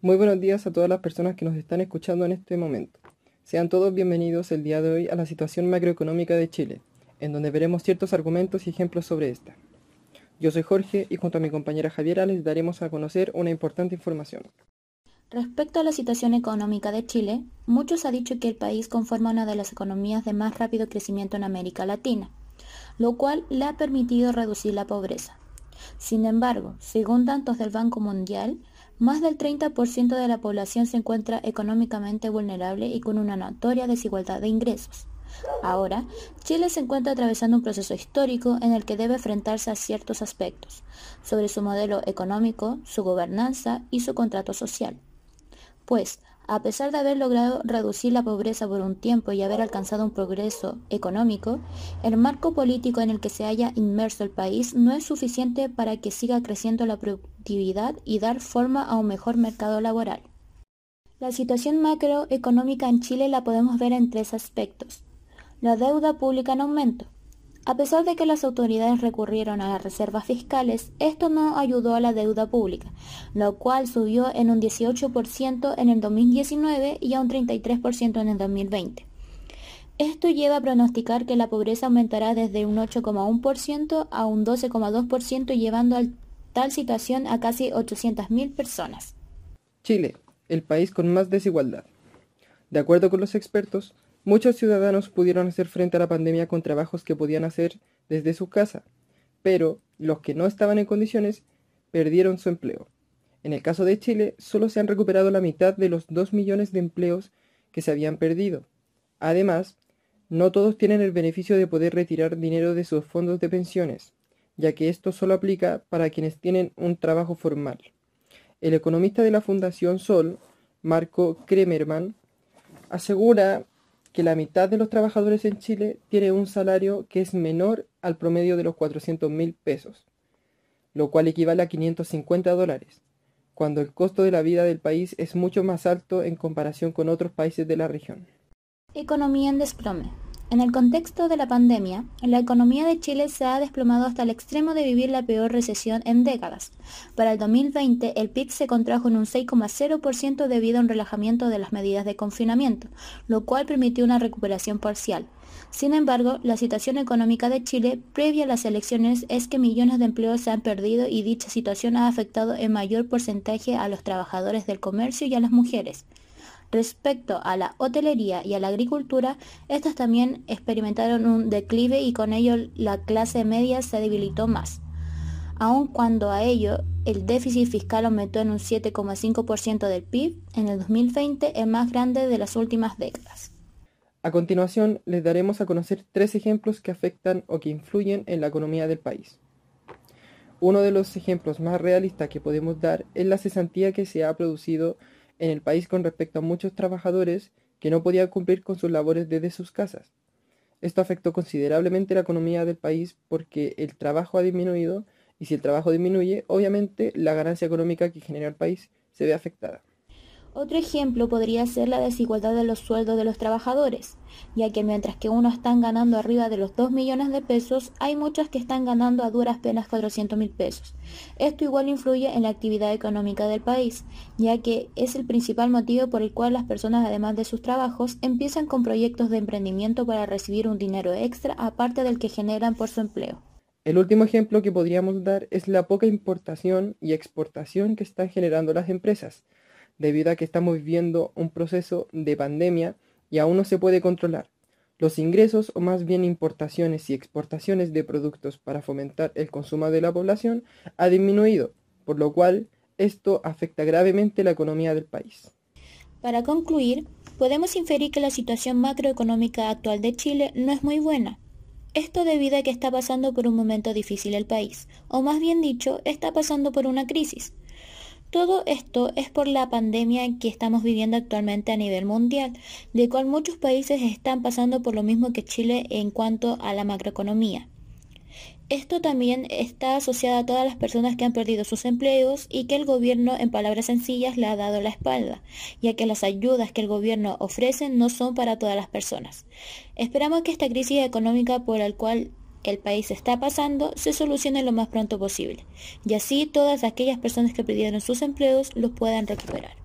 Muy buenos días a todas las personas que nos están escuchando en este momento. Sean todos bienvenidos el día de hoy a la situación macroeconómica de Chile, en donde veremos ciertos argumentos y ejemplos sobre esta. Yo soy Jorge y junto a mi compañera Javiera les daremos a conocer una importante información. Respecto a la situación económica de Chile, muchos han dicho que el país conforma una de las economías de más rápido crecimiento en América Latina, lo cual le ha permitido reducir la pobreza. Sin embargo, según datos del Banco Mundial, más del 30% de la población se encuentra económicamente vulnerable y con una notoria desigualdad de ingresos. Ahora, Chile se encuentra atravesando un proceso histórico en el que debe enfrentarse a ciertos aspectos sobre su modelo económico, su gobernanza y su contrato social. Pues, a pesar de haber logrado reducir la pobreza por un tiempo y haber alcanzado un progreso económico, el marco político en el que se haya inmerso el país no es suficiente para que siga creciendo la productividad y dar forma a un mejor mercado laboral. La situación macroeconómica en Chile la podemos ver en tres aspectos. La deuda pública en aumento, a pesar de que las autoridades recurrieron a las reservas fiscales, esto no ayudó a la deuda pública, lo cual subió en un 18% en el 2019 y a un 33% en el 2020. Esto lleva a pronosticar que la pobreza aumentará desde un 8,1% a un 12,2%, llevando a tal situación a casi 800.000 personas. Chile, el país con más desigualdad. De acuerdo con los expertos, Muchos ciudadanos pudieron hacer frente a la pandemia con trabajos que podían hacer desde su casa, pero los que no estaban en condiciones perdieron su empleo. En el caso de Chile, solo se han recuperado la mitad de los 2 millones de empleos que se habían perdido. Además, no todos tienen el beneficio de poder retirar dinero de sus fondos de pensiones, ya que esto solo aplica para quienes tienen un trabajo formal. El economista de la Fundación Sol, Marco Kremerman, asegura que la mitad de los trabajadores en Chile tiene un salario que es menor al promedio de los 400 mil pesos, lo cual equivale a 550 dólares, cuando el costo de la vida del país es mucho más alto en comparación con otros países de la región. Economía en desplome. En el contexto de la pandemia, la economía de Chile se ha desplomado hasta el extremo de vivir la peor recesión en décadas. Para el 2020, el PIB se contrajo en un 6,0% debido a un relajamiento de las medidas de confinamiento, lo cual permitió una recuperación parcial. Sin embargo, la situación económica de Chile previa a las elecciones es que millones de empleos se han perdido y dicha situación ha afectado en mayor porcentaje a los trabajadores del comercio y a las mujeres. Respecto a la hotelería y a la agricultura, estas también experimentaron un declive y con ello la clase media se debilitó más. Aun cuando a ello el déficit fiscal aumentó en un 7,5% del PIB en el 2020, el más grande de las últimas décadas. A continuación, les daremos a conocer tres ejemplos que afectan o que influyen en la economía del país. Uno de los ejemplos más realistas que podemos dar es la cesantía que se ha producido el país con respecto a muchos trabajadores que no podían cumplir con sus labores desde sus casas. Esto afectó considerablemente la economía del país porque el trabajo ha disminuido y si el trabajo disminuye, obviamente la ganancia económica que genera el país se ve afectada. Otro ejemplo podría ser la desigualdad de los sueldos de los trabajadores, ya que mientras que unos están ganando arriba de los 2 millones de pesos, hay muchos que están ganando a duras penas 400 mil pesos. Esto igual influye en la actividad económica del país, ya que es el principal motivo por el cual las personas, además de sus trabajos, empiezan con proyectos de emprendimiento para recibir un dinero extra aparte del que generan por su empleo. El último ejemplo que podríamos dar es la poca importación y exportación que están generando las empresas debido a que estamos viviendo un proceso de pandemia y aún no se puede controlar. Los ingresos o más bien importaciones y exportaciones de productos para fomentar el consumo de la población ha disminuido, por lo cual esto afecta gravemente la economía del país. Para concluir, podemos inferir que la situación macroeconómica actual de Chile no es muy buena. Esto debido a que está pasando por un momento difícil el país, o más bien dicho, está pasando por una crisis. Todo esto es por la pandemia que estamos viviendo actualmente a nivel mundial, de cual muchos países están pasando por lo mismo que Chile en cuanto a la macroeconomía. Esto también está asociado a todas las personas que han perdido sus empleos y que el gobierno, en palabras sencillas, le ha dado la espalda, ya que las ayudas que el gobierno ofrece no son para todas las personas. Esperamos que esta crisis económica por la cual el país está pasando se solucione lo más pronto posible y así todas aquellas personas que perdieron sus empleos los puedan recuperar.